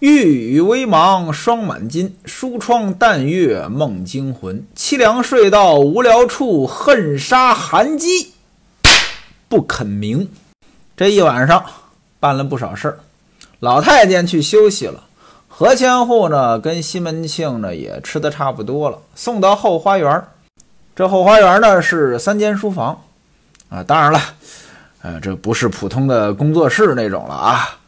玉宇微茫霜满襟，疏窗淡月梦惊魂。凄凉睡到无聊处，恨杀寒鸡不肯鸣。这一晚上办了不少事儿，老太监去休息了。何千户呢，跟西门庆呢也吃的差不多了，送到后花园。这后花园呢是三间书房啊，当然了，呃，这不是普通的工作室那种了啊，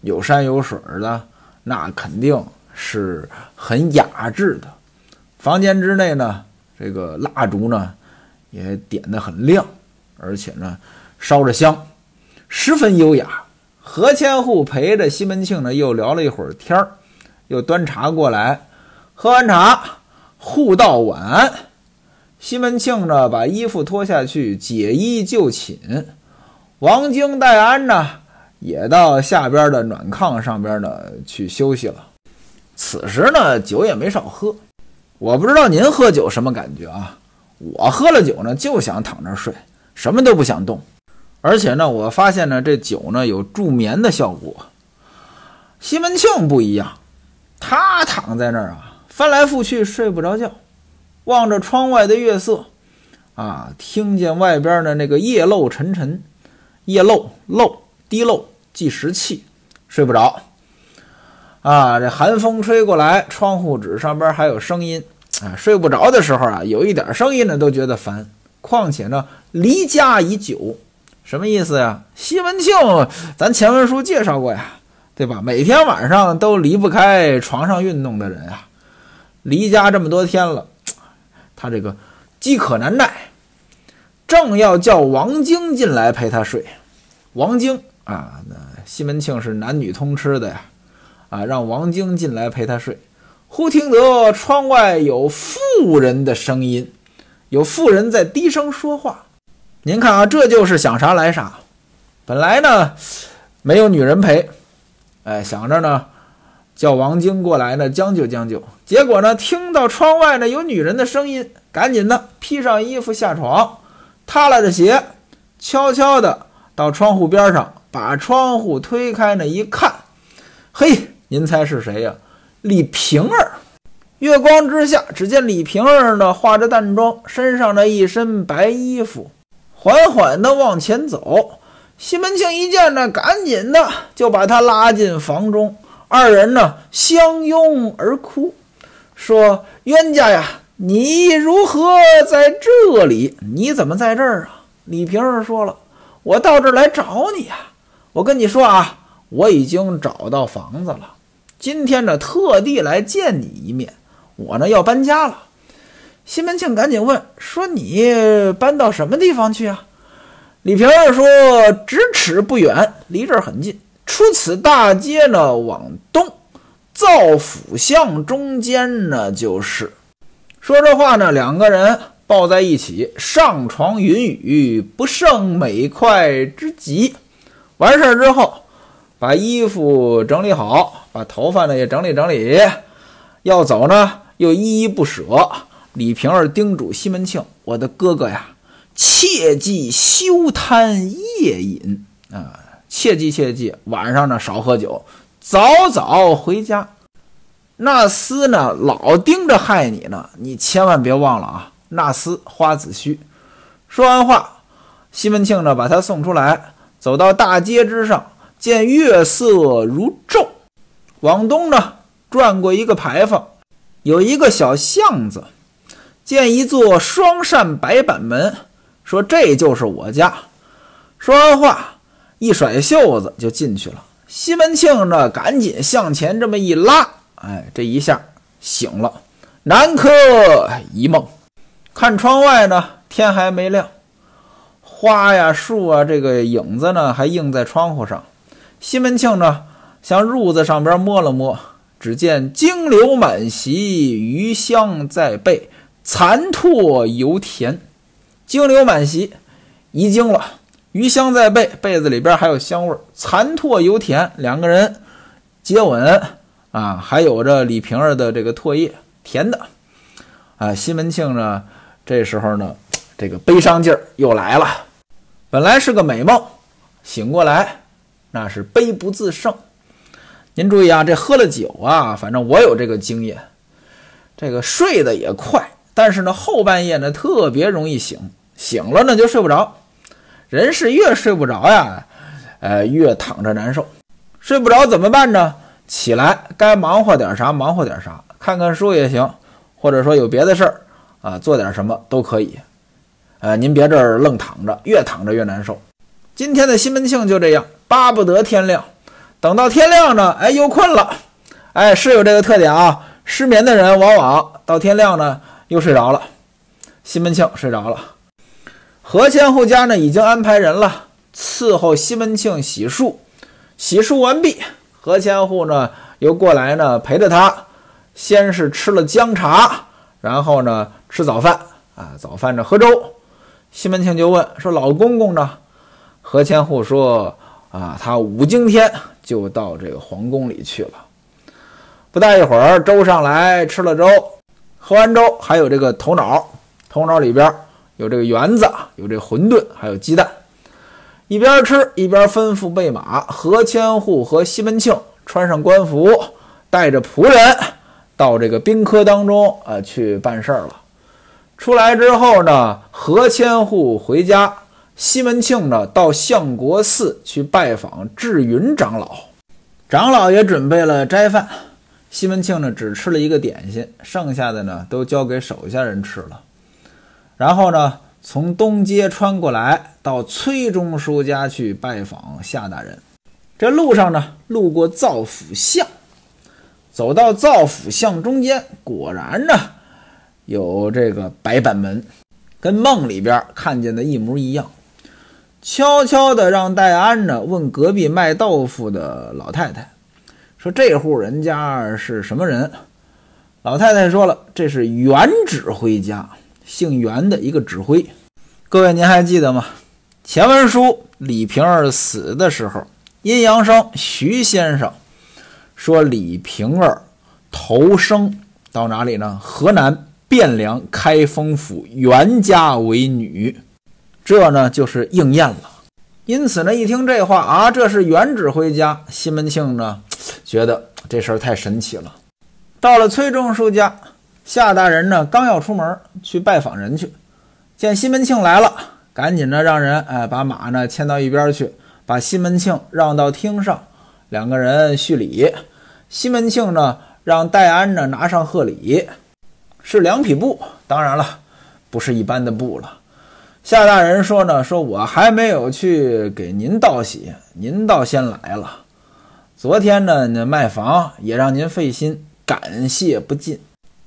有山有水的，那肯定是很雅致的。房间之内呢，这个蜡烛呢也点得很亮，而且呢烧着香，十分优雅。何千户陪着西门庆呢又聊了一会儿天儿。又端茶过来，喝完茶，互道晚安。西门庆呢，把衣服脱下去，解衣就寝。王晶、戴安呢，也到下边的暖炕上边呢去休息了。此时呢，酒也没少喝。我不知道您喝酒什么感觉啊？我喝了酒呢，就想躺着睡，什么都不想动。而且呢，我发现呢，这酒呢有助眠的效果。西门庆不一样。他躺在那儿啊，翻来覆去睡不着觉，望着窗外的月色，啊，听见外边的那个夜漏沉沉，夜漏漏滴漏计时器，睡不着。啊，这寒风吹过来，窗户纸上边还有声音，啊，睡不着的时候啊，有一点声音呢都觉得烦。况且呢，离家已久，什么意思呀？西门庆，咱前文书介绍过呀。对吧？每天晚上都离不开床上运动的人啊，离家这么多天了，他这个饥渴难耐，正要叫王晶进来陪他睡。王晶啊，那西门庆是男女通吃的呀，啊，让王晶进来陪他睡。忽听得窗外有妇人的声音，有妇人在低声说话。您看啊，这就是想啥来啥。本来呢，没有女人陪。哎，想着呢，叫王晶过来呢，将就将就。结果呢，听到窗外呢有女人的声音，赶紧的披上衣服下床，踏拉着鞋，悄悄的到窗户边上，把窗户推开呢，一看，嘿，您猜是谁呀？李瓶儿。月光之下，只见李瓶儿呢化着淡妆，身上的一身白衣服，缓缓的往前走。西门庆一见呢，赶紧的就把他拉进房中，二人呢相拥而哭，说：“冤家呀，你如何在这里？你怎么在这儿啊？”李瓶儿说了：“我到这儿来找你呀。我跟你说啊，我已经找到房子了，今天呢特地来见你一面。我呢要搬家了。”西门庆赶紧问：“说你搬到什么地方去啊？”李瓶儿说：“咫尺不远，离这儿很近。出此大街呢，往东，造府巷中间呢，就是。”说这话呢，两个人抱在一起，上床云雨，不胜美快之极。完事儿之后，把衣服整理好，把头发呢也整理整理，要走呢又依依不舍。李瓶儿叮嘱西门庆：“我的哥哥呀。”切记休贪夜饮啊！切记切记，晚上呢少喝酒，早早回家。那厮呢老盯着害你呢，你千万别忘了啊！那厮花子虚。说完话，西门庆呢把他送出来，走到大街之上，见月色如昼。往东呢转过一个牌坊，有一个小巷子，见一座双扇白板门。说这就是我家。说完话，一甩袖子就进去了。西门庆呢，赶紧向前这么一拉，哎，这一下醒了。南柯一梦，看窗外呢，天还没亮，花呀、树啊，这个影子呢还映在窗户上。西门庆呢，向褥子上边摸了摸，只见金柳满席，余香在背，残唾犹甜。精流满席，遗精了，余香在背，被子里边还有香味儿，残唾犹甜。两个人接吻啊，还有着李瓶儿的这个唾液，甜的啊。西门庆呢，这时候呢，这个悲伤劲儿又来了。本来是个美梦，醒过来那是悲不自胜。您注意啊，这喝了酒啊，反正我有这个经验，这个睡得也快，但是呢后半夜呢特别容易醒，醒了呢就睡不着。人是越睡不着呀，呃，越躺着难受。睡不着怎么办呢？起来该忙活点啥忙活点啥，看看书也行，或者说有别的事儿啊，做点什么都可以。呃，您别这儿愣躺着，越躺着越难受。今天的西门庆就这样，巴不得天亮。等到天亮呢，哎，又困了。哎，是有这个特点啊。失眠的人往往到天亮呢又睡着了。西门庆睡着了。何千户家呢已经安排人了伺候西门庆洗漱，洗漱完毕，何千户呢又过来呢陪着他，先是吃了姜茶，然后呢吃早饭啊，早饭呢喝粥。西门庆就问说：“老公公呢？”何千户说：“啊，他五更天就到这个皇宫里去了。”不大一会儿，粥上来，吃了粥，喝完粥还有这个头脑，头脑里边。有这个圆子，有这馄饨，还有鸡蛋。一边吃一边吩咐备马。何千户和西门庆穿上官服，带着仆人到这个宾客当中啊去办事儿了。出来之后呢，何千户回家，西门庆呢到相国寺去拜访智云长老。长老也准备了斋饭，西门庆呢只吃了一个点心，剩下的呢都交给手下人吃了。然后呢，从东街穿过来，到崔中书家去拜访夏大人。这路上呢，路过造府巷，走到造府巷中间，果然呢，有这个白板门，跟梦里边看见的一模一样。悄悄的让戴安呢问隔壁卖豆腐的老太太，说这户人家是什么人？老太太说了，这是原指挥家。姓袁的一个指挥，各位您还记得吗？前文书李瓶儿死的时候，阴阳生徐先生说李瓶儿投生到哪里呢？河南汴梁开封府袁家为女，这呢就是应验了。因此呢，一听这话啊，这是袁指挥家。西门庆呢觉得这事儿太神奇了。到了崔中书家。夏大人呢，刚要出门去拜访人去，见西门庆来了，赶紧呢让人哎把马呢牵到一边去，把西门庆让到厅上，两个人叙礼。西门庆呢让戴安呢拿上贺礼，是两匹布，当然了，不是一般的布了。夏大人说呢，说我还没有去给您道喜，您倒先来了。昨天呢那卖房也让您费心，感谢不尽。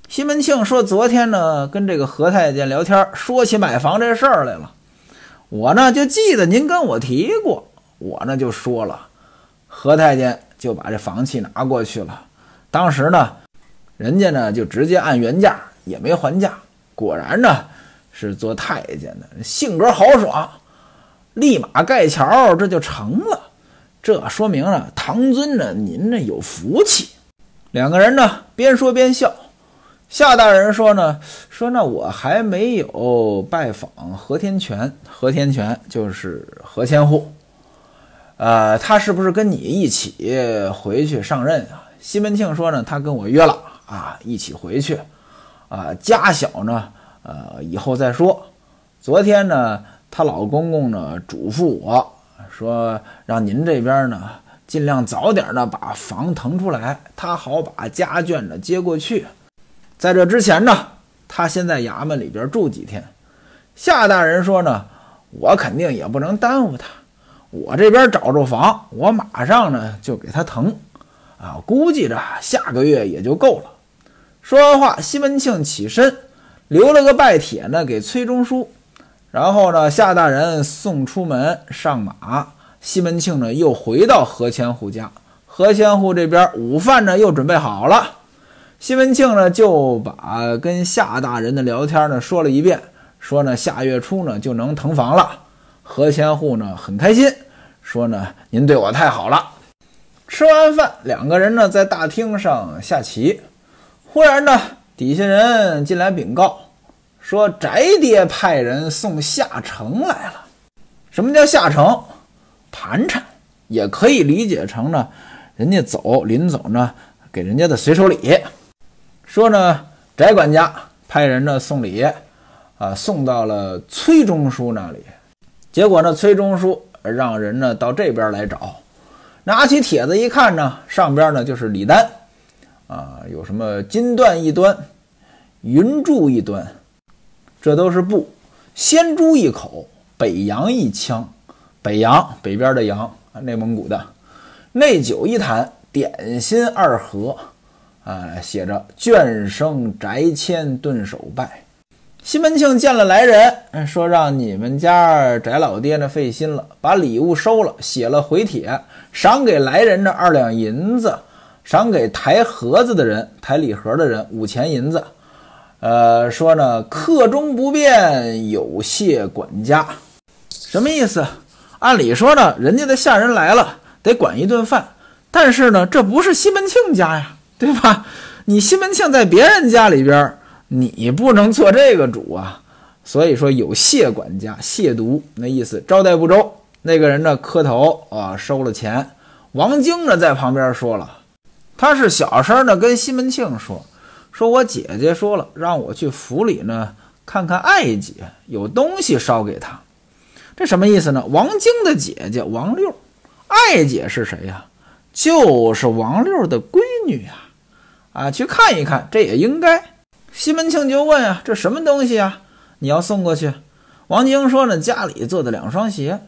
西门庆说：“昨天呢，跟这个何太监聊天，说起买房这事儿来了。我呢就记得您跟我提过，我呢就说了，何太监就把这房契拿过去了。当时呢，人家呢就直接按原价，也没还价。果然呢是做太监的，性格豪爽，立马盖桥，这就成了。这说明了唐尊呢，您这有福气。两个人呢边说边笑。”夏大人说呢，说那我还没有拜访何天全，何天全就是何千户，呃，他是不是跟你一起回去上任啊？西门庆说呢，他跟我约了啊，一起回去，啊，家小呢，呃，以后再说。昨天呢，她老公公呢嘱咐我说，让您这边呢尽量早点呢把房腾出来，他好把家眷呢接过去。在这之前呢，他先在衙门里边住几天。夏大人说呢，我肯定也不能耽误他。我这边找着房，我马上呢就给他腾。啊，估计着下个月也就够了。说完话，西门庆起身，留了个拜帖呢给崔中书。然后呢，夏大人送出门上马，西门庆呢又回到何千户家。何千户这边午饭呢又准备好了。西门庆呢就把跟夏大人的聊天呢说了一遍，说呢下月初呢就能腾房了。何千户呢很开心，说呢您对我太好了。吃完饭，两个人呢在大厅上下棋，忽然呢底下人进来禀告，说翟爹派人送下城来了。什么叫下城？盘缠，也可以理解成呢人家走临走呢，给人家的随手礼，说呢，翟管家派人呢送礼，啊，送到了崔中书那里。结果呢，崔中书让人呢到这边来找，拿起帖子一看呢，上边呢就是礼单，啊，有什么金缎一端，云柱一端，这都是布；仙珠一口，北洋一枪，北洋北边的洋，内蒙古的；内酒一坛，点心二盒，啊，写着眷生宅谦顿首拜。西门庆见了来人，说让你们家翟老爹呢费心了，把礼物收了，写了回帖，赏给来人的二两银子，赏给抬盒子的人、抬礼盒的人五钱银子。呃，说呢，客中不便，有谢管家。什么意思？按理说呢，人家的下人来了，得管一顿饭，但是呢，这不是西门庆家呀，对吧？你西门庆在别人家里边。你不能做这个主啊，所以说有谢管家亵渎那意思，招待不周。那个人呢磕头啊，收了钱。王晶呢在旁边说了，他是小声的跟西门庆说，说我姐姐说了，让我去府里呢看看爱姐，有东西捎给她。这什么意思呢？王晶的姐姐王六，爱姐是谁呀？就是王六的闺女呀。啊，去看一看，这也应该。西门庆就问啊：“这什么东西啊？你要送过去？”王晶说：“呢，家里做的两双鞋。”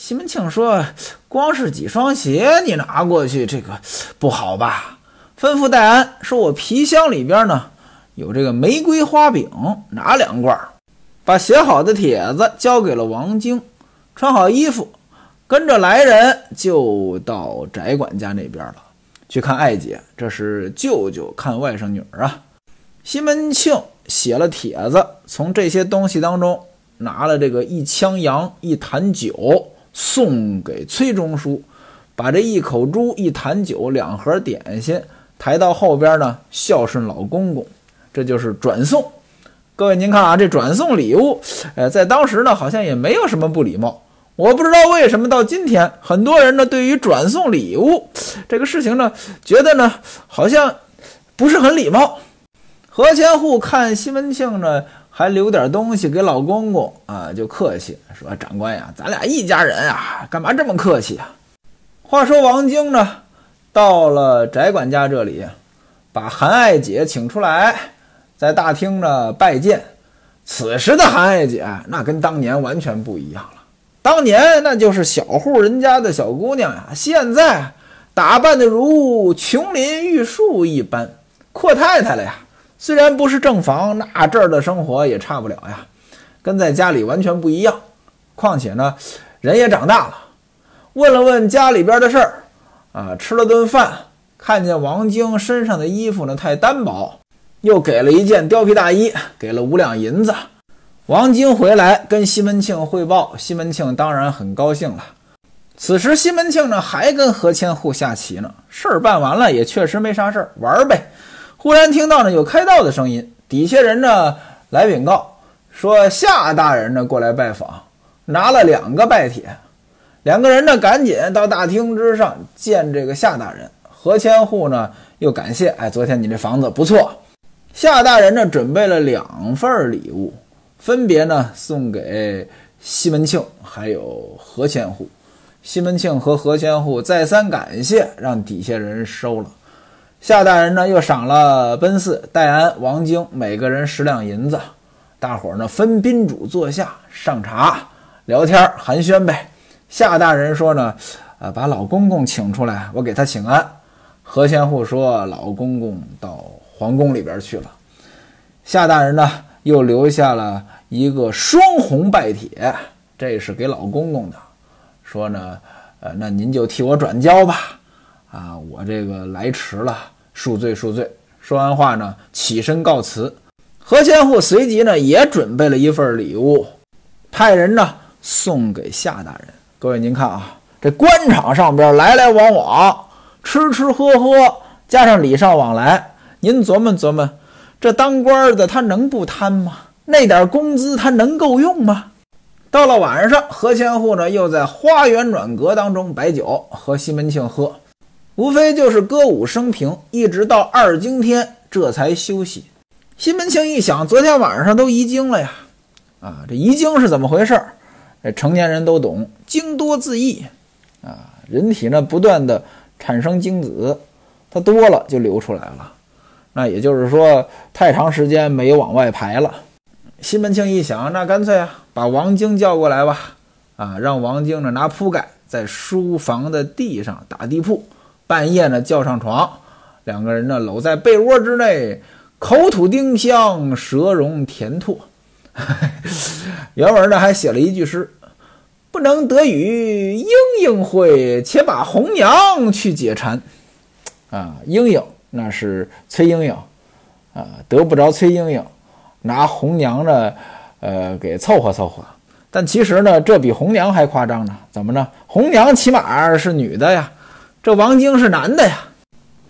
西门庆说：“光是几双鞋，你拿过去，这个不好吧？”吩咐戴安说：“我皮箱里边呢有这个玫瑰花饼，拿两罐。”把写好的帖子交给了王晶，穿好衣服，跟着来人就到翟管家那边了，去看爱姐。这是舅舅看外甥女儿啊。西门庆写了帖子，从这些东西当中拿了这个一枪羊、一坛酒送给崔中书，把这一口猪、一坛酒、两盒点心抬到后边呢，孝顺老公公，这就是转送。各位您看啊，这转送礼物，呃，在当时呢好像也没有什么不礼貌。我不知道为什么到今天，很多人呢对于转送礼物这个事情呢，觉得呢好像不是很礼貌。何千户看西门庆呢，还留点东西给老公公啊，就客气说：“长官呀，咱俩一家人啊，干嘛这么客气啊？”话说王晶呢，到了翟管家这里，把韩爱姐请出来，在大厅呢拜见。此时的韩爱姐那跟当年完全不一样了，当年那就是小户人家的小姑娘呀，现在打扮的如琼林玉树一般，阔太太了呀。虽然不是正房，那这儿的生活也差不了呀，跟在家里完全不一样。况且呢，人也长大了。问了问家里边的事儿，啊，吃了顿饭，看见王晶身上的衣服呢太单薄，又给了一件貂皮大衣，给了五两银子。王晶回来跟西门庆汇报，西门庆当然很高兴了。此时西门庆呢还跟何千户下棋呢，事儿办完了，也确实没啥事儿，玩呗。忽然听到呢有开道的声音，底下人呢来禀告说夏大人呢过来拜访，拿了两个拜帖，两个人呢赶紧到大厅之上见这个夏大人。何千户呢又感谢，哎，昨天你这房子不错。夏大人呢准备了两份礼物，分别呢送给西门庆还有何千户。西门庆和何千户再三感谢，让底下人收了。夏大人呢，又赏了奔四、戴安、王晶每个人十两银子。大伙儿呢分宾主坐下上茶聊天寒暄呗。夏大人说呢，呃，把老公公请出来，我给他请安。何千户说，老公公到皇宫里边去了。夏大人呢，又留下了一个双红拜帖，这是给老公公的，说呢，呃，那您就替我转交吧。啊，我这个来迟了，恕罪恕罪。说完话呢，起身告辞。何千户随即呢，也准备了一份礼物，派人呢送给夏大人。各位您看啊，这官场上边来来往往，吃吃喝喝，加上礼尚往来，您琢磨琢磨，这当官的他能不贪吗？那点工资他能够用吗？到了晚上，何千户呢又在花园暖阁当中摆酒，和西门庆喝。无非就是歌舞升平，一直到二更天这才休息。西门庆一想，昨天晚上都遗精了呀！啊，这遗精是怎么回事？这成年人都懂，精多自溢啊。人体呢不断的产生精子，它多了就流出来了。那也就是说，太长时间没往外排了。西门庆一想，那干脆啊，把王晶叫过来吧。啊，让王晶呢拿铺盖在书房的地上打地铺，半夜呢叫上床，两个人呢搂在被窝之内，口吐丁香，舌容甜唾。原文呢还写了一句诗：“不能得与莺莺会，且把红娘去解馋。”啊，莺莺那是崔莺莺，啊，得不着崔莺莺，拿红娘呢，呃，给凑合凑合。但其实呢，这比红娘还夸张呢。怎么呢？红娘起码是女的呀，这王晶是男的呀。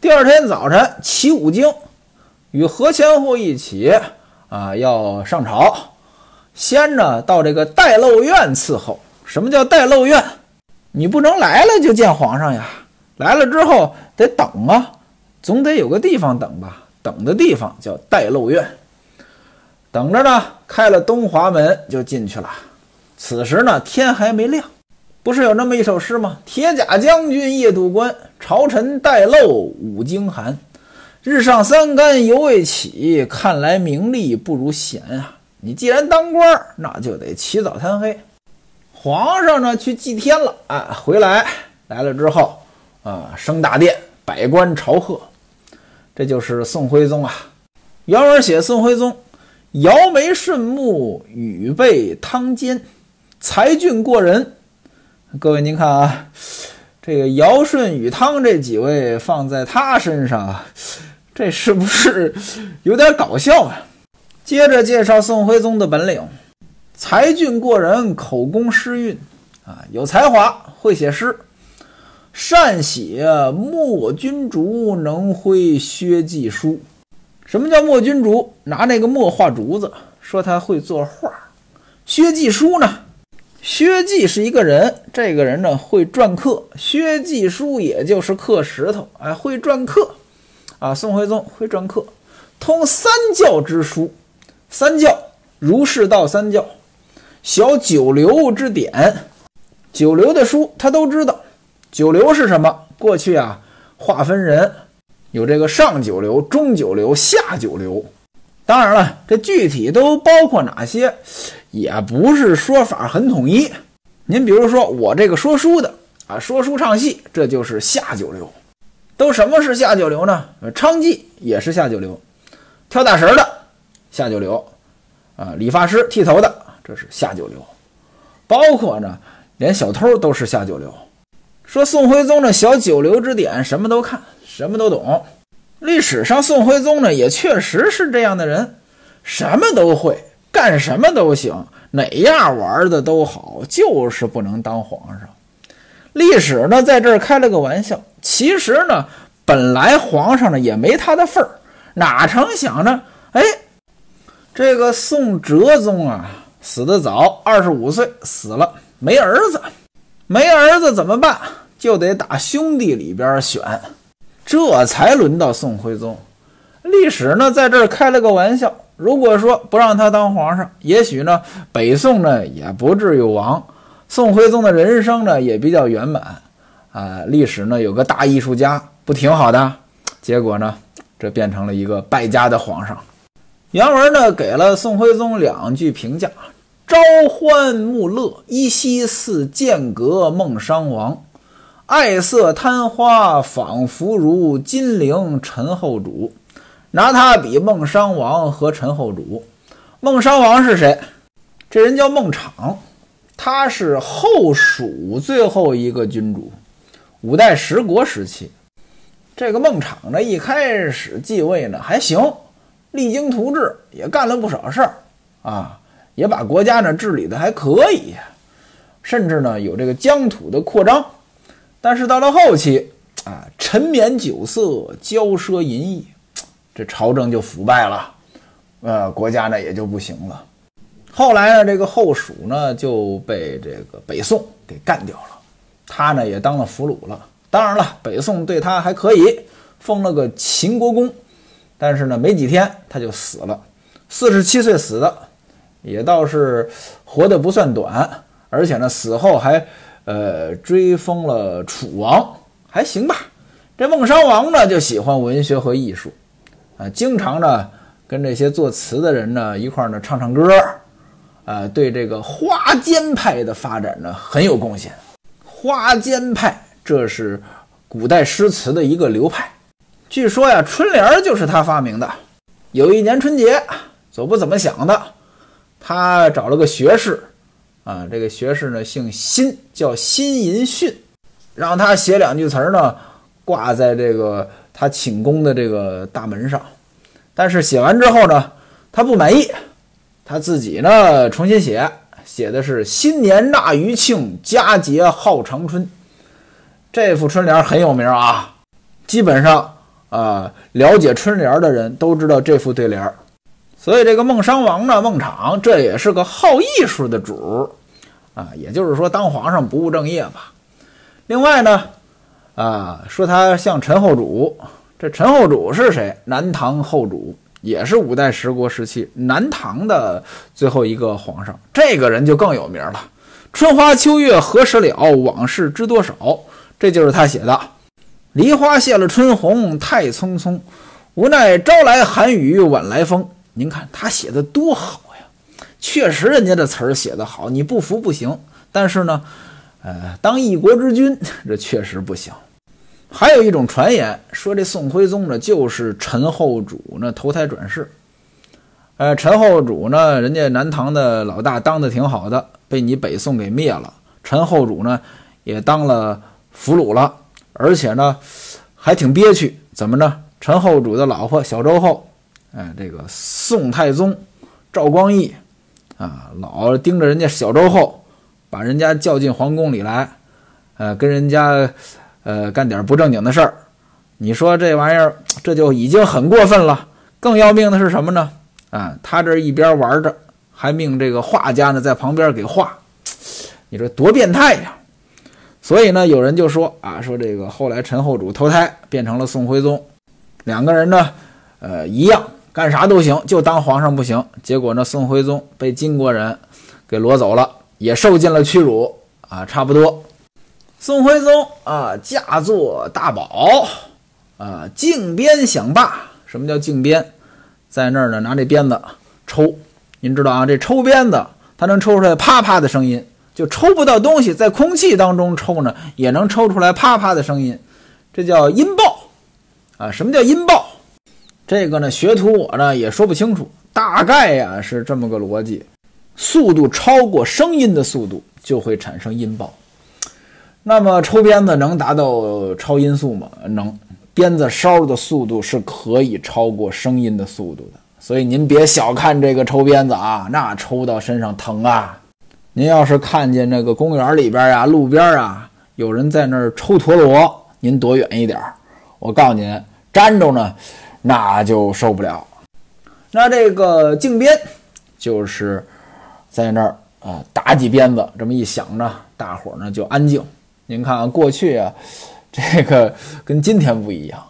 第二天早晨起五更，与何千户一起啊，要上朝。先呢到这个待漏院伺候。什么叫待漏院？你不能来了就见皇上呀，来了之后得等啊，总得有个地方等吧。等的地方叫待漏院。等着呢，开了东华门就进去了。此时呢，天还没亮，不是有那么一首诗吗？铁甲将军夜渡关，朝臣待漏五更寒。日上三竿犹未起，看来名利不如闲啊！你既然当官，那就得起早贪黑。皇上呢，去祭天了啊，回来来了之后啊，升大殿，百官朝贺。这就是宋徽宗啊。原文写宋徽宗，摇眉顺目，羽背汤坚。才俊过人，各位您看啊，这个尧舜禹汤这几位放在他身上，这是不是有点搞笑啊？接着介绍宋徽宗的本领：才俊过人，口工诗韵啊，有才华，会写诗，善写墨君竹，能挥薛记书。什么叫墨君竹？拿那个墨画竹子，说他会作画。薛记书呢？薛记是一个人，这个人呢会篆刻，薛记书也就是刻石头，哎，会篆刻，啊，宋徽宗会篆刻，通三教之书，三教儒释道三教，晓九流之典，九流的书他都知道。九流是什么？过去啊，划分人有这个上九流、中九流、下九流。当然了，这具体都包括哪些，也不是说法很统一。您比如说我这个说书的啊，说书唱戏，这就是下九流。都什么是下九流呢？娼妓也是下九流，跳大神的下九流，啊，理发师剃头的这是下九流，包括呢，连小偷都是下九流。说宋徽宗的小九流之典，什么都看，什么都懂。历史上，宋徽宗呢也确实是这样的人，什么都会，干什么都行，哪样玩的都好，就是不能当皇上。历史呢在这儿开了个玩笑，其实呢本来皇上呢也没他的份儿，哪成想呢？哎，这个宋哲宗啊死得早，二十五岁死了，没儿子，没儿子怎么办？就得打兄弟里边选。这才轮到宋徽宗。历史呢，在这儿开了个玩笑。如果说不让他当皇上，也许呢，北宋呢也不至于亡。宋徽宗的人生呢也比较圆满啊。历史呢有个大艺术家，不挺好的？结果呢，这变成了一个败家的皇上。原文呢给了宋徽宗两句评价：朝欢暮乐，依稀似剑阁梦商王。爱色贪花，仿佛如金陵陈后主。拿他比孟商王和陈后主。孟商王是谁？这人叫孟昶，他是后蜀最后一个君主，五代十国时期。这个孟昶呢，一开始继位呢还行，励精图治，也干了不少事儿啊，也把国家呢治理的还可以，甚至呢有这个疆土的扩张。但是到了后期，啊，沉湎酒色，骄奢淫逸，这朝政就腐败了，呃，国家呢也就不行了。后来呢，这个后蜀呢就被这个北宋给干掉了，他呢也当了俘虏了。当然了，北宋对他还可以，封了个秦国公。但是呢，没几天他就死了，四十七岁死的，也倒是活得不算短。而且呢，死后还呃追封了楚王，还行吧。这孟商王呢，就喜欢文学和艺术，啊，经常呢跟这些作词的人呢一块呢唱唱歌，啊，对这个花间派的发展呢很有贡献。花间派这是古代诗词的一个流派。据说呀，春联就是他发明的。有一年春节，走不怎么想的，他找了个学士，啊，这个学士呢姓辛，叫辛银训，让他写两句词儿呢，挂在这个他寝宫的这个大门上。但是写完之后呢，他不满意，他自己呢重新写，写的是“新年纳余庆，佳节号长春”。这副春联很有名啊，基本上。啊，了解春联的人都知道这副对联所以这个孟商王呢，孟昶这也是个好艺术的主啊，也就是说当皇上不务正业吧。另外呢，啊，说他像陈后主，这陈后主是谁？南唐后主，也是五代十国时期南唐的最后一个皇上。这个人就更有名了，“春花秋月何时了？往事知多少？”这就是他写的。梨花谢了春红太匆匆，无奈朝来寒雨晚来风。您看他写的多好呀！确实，人家的词儿写得好，你不服不行。但是呢，呃，当一国之君，这确实不行。还有一种传言说，这宋徽宗呢，就是陈后主呢投胎转世。呃，陈后主呢，人家南唐的老大当的挺好的，被你北宋给灭了。陈后主呢，也当了俘虏了。而且呢，还挺憋屈，怎么着？陈后主的老婆小周后，哎，这个宋太宗赵光义啊，老盯着人家小周后，把人家叫进皇宫里来，呃，跟人家呃干点不正经的事儿。你说这玩意儿，这就已经很过分了。更要命的是什么呢？啊，他这一边玩着，还命这个画家呢在旁边给画，你说多变态呀！所以呢，有人就说啊，说这个后来陈后主投胎变成了宋徽宗，两个人呢，呃，一样干啥都行，就当皇上不行。结果呢，宋徽宗被金国人给掳走了，也受尽了屈辱啊，差不多。宋徽宗啊，驾作大宝啊，靖鞭响罢。什么叫靖鞭？在那儿呢，拿这鞭子抽。您知道啊，这抽鞭子，它能抽出来啪啪的声音。就抽不到东西，在空气当中抽呢，也能抽出来啪啪的声音，这叫音爆啊！什么叫音爆？这个呢，学徒我呢也说不清楚，大概呀是这么个逻辑：速度超过声音的速度，就会产生音爆。那么抽鞭子能达到超音速吗？能，鞭子梢的速度是可以超过声音的速度的。所以您别小看这个抽鞭子啊，那抽到身上疼啊！您要是看见那个公园里边啊、路边啊，有人在那儿抽陀螺，您躲远一点儿。我告诉您，粘着呢，那就受不了。那这个静鞭，就是在那儿啊打几鞭子，这么一响呢，大伙儿呢就安静。您看啊过去啊，这个跟今天不一样。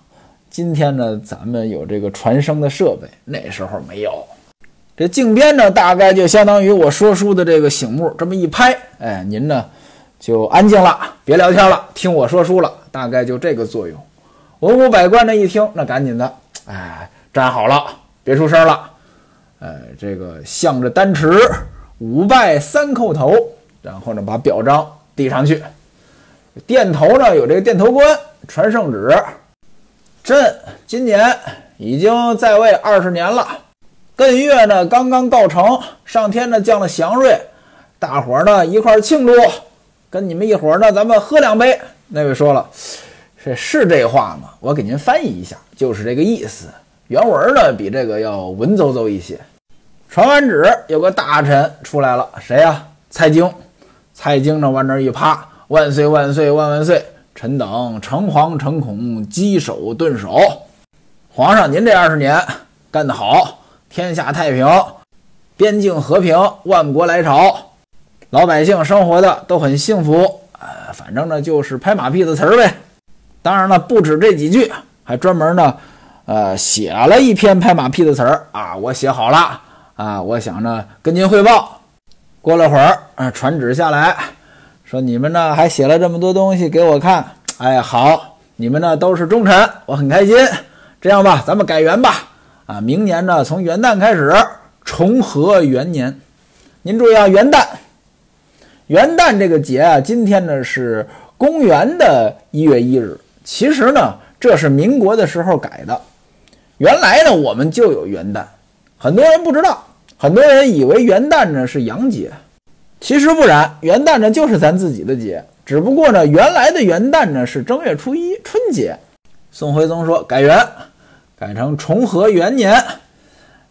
今天呢，咱们有这个传声的设备，那时候没有。这静鞭呢，大概就相当于我说书的这个醒目，这么一拍，哎，您呢就安静了，别聊天了，听我说书了，大概就这个作用。文武百官呢一听，那赶紧的，哎，站好了，别出声了，哎，这个向着丹池五拜三叩头，然后呢把表彰递上去。殿头呢有这个殿头官传圣旨，朕今年已经在位二十年了。艮月呢刚刚告成，上天呢降了祥瑞，大伙儿呢一块儿庆祝，跟你们一伙儿呢咱们喝两杯。那位说了，是是这话吗？我给您翻译一下，就是这个意思。原文呢比这个要文绉绉一些。传完旨，有个大臣出来了，谁呀？蔡京。蔡京呢往那一趴，万岁万岁万万岁！臣等诚惶诚恐，稽首顿首。皇上，您这二十年干得好。天下太平，边境和平，万国来朝，老百姓生活的都很幸福。呃，反正呢就是拍马屁的词儿呗。当然了，不止这几句，还专门呢，呃，写了一篇拍马屁的词儿啊。我写好了啊，我想着跟您汇报。过了会儿，啊，传旨下来，说你们呢还写了这么多东西给我看。哎，好，你们呢都是忠臣，我很开心。这样吧，咱们改元吧。啊，明年呢从元旦开始，重合元年。您注意啊，元旦，元旦这个节啊，今天呢是公元的一月一日。其实呢，这是民国的时候改的。原来呢，我们就有元旦，很多人不知道，很多人以为元旦呢是洋节，其实不然，元旦呢就是咱自己的节，只不过呢，原来的元旦呢是正月初一春节。宋徽宗说改元，改成重和元年，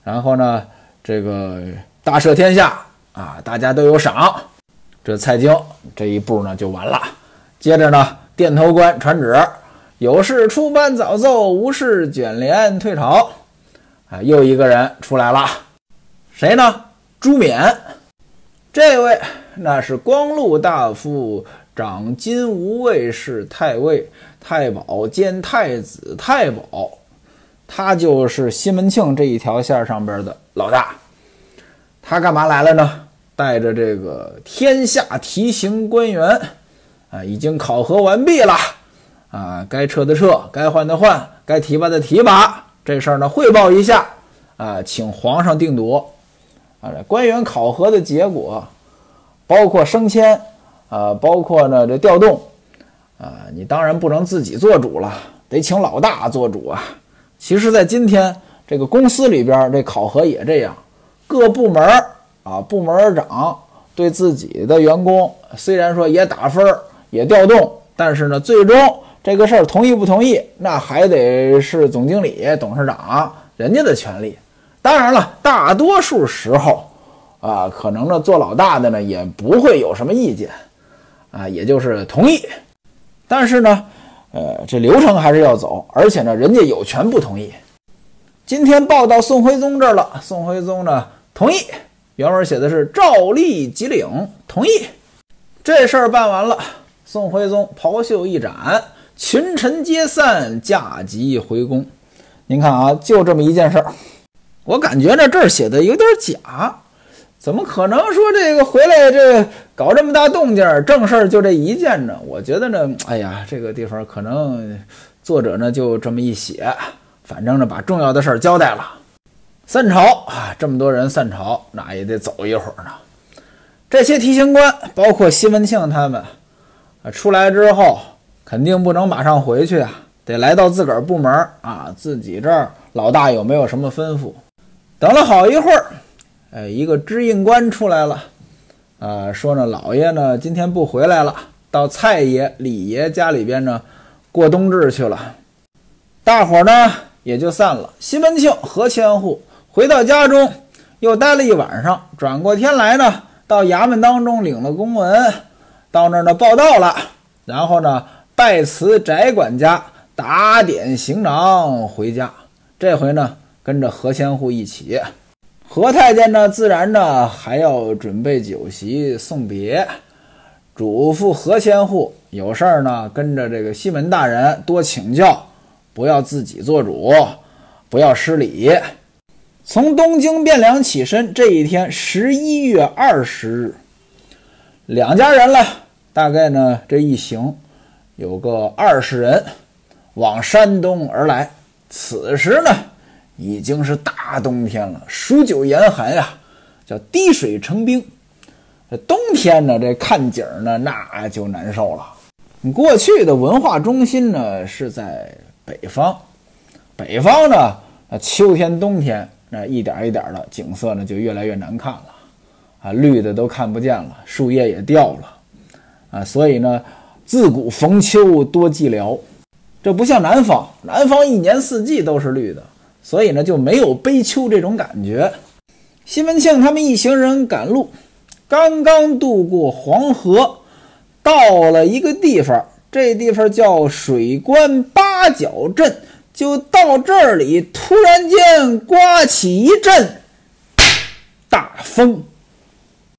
然后呢，这个大赦天下啊，大家都有赏。这蔡京这一步呢就完了。接着呢，殿头官传旨。有事出班早奏，无事卷帘退朝。啊，又一个人出来了，谁呢？朱冕，这位那是光禄大夫，掌金吾卫士太尉、太保兼太子太保，他就是西门庆这一条线上边的老大。他干嘛来了呢？带着这个天下提刑官员，啊，已经考核完毕了。啊，该撤的撤，该换的换，该提拔的提拔，这事儿呢汇报一下啊，请皇上定夺。啊，这官员考核的结果，包括升迁，啊，包括呢这调动，啊，你当然不能自己做主了，得请老大做主啊。其实，在今天这个公司里边，这考核也这样，各部门啊，部门长对自己的员工，虽然说也打分也调动，但是呢，最终。这个事儿同意不同意，那还得是总经理、董事长人家的权利。当然了，大多数时候，啊，可能呢做老大的呢也不会有什么意见，啊，也就是同意。但是呢，呃，这流程还是要走，而且呢，人家有权不同意。今天报到宋徽宗这儿了，宋徽宗呢同意。原文写的是诏立即领，同意。这事儿办完了，宋徽宗袍袖一展。群臣皆散，驾即回宫。您看啊，就这么一件事儿，我感觉呢这儿写的有点假，怎么可能说这个回来这搞这么大动静，正事儿就这一件呢？我觉得呢，哎呀，这个地方可能作者呢就这么一写，反正呢把重要的事儿交代了。散朝啊，这么多人散朝，那也得走一会儿呢。这些提刑官，包括西门庆他们啊，出来之后。肯定不能马上回去啊，得来到自个儿部门啊，自己这儿老大有没有什么吩咐？等了好一会儿，哎，一个知印官出来了，啊，说呢，老爷呢今天不回来了，到蔡爷、李爷家里边呢过冬至去了。大伙呢也就散了。西门庆、何千户回到家中，又待了一晚上，转过天来呢，到衙门当中领了公文，到那儿呢报道了，然后呢。拜辞翟管家，打点行囊回家。这回呢，跟着何千户一起。何太监呢，自然呢还要准备酒席送别，嘱咐何千户有事儿呢，跟着这个西门大人多请教，不要自己做主，不要失礼。从东京汴梁起身，这一天十一月二十日，两家人了，大概呢这一行。有个二十人往山东而来，此时呢已经是大冬天了，数九严寒呀，叫滴水成冰。这冬天呢，这看景呢那就难受了。你过去的文化中心呢是在北方，北方呢，秋天冬天那一点一点的景色呢就越来越难看了，啊，绿的都看不见了，树叶也掉了，啊，所以呢。自古逢秋多寂寥，这不像南方，南方一年四季都是绿的，所以呢就没有悲秋这种感觉。西门庆他们一行人赶路，刚刚渡过黄河，到了一个地方，这地方叫水关八角镇。就到这里，突然间刮起一阵大风。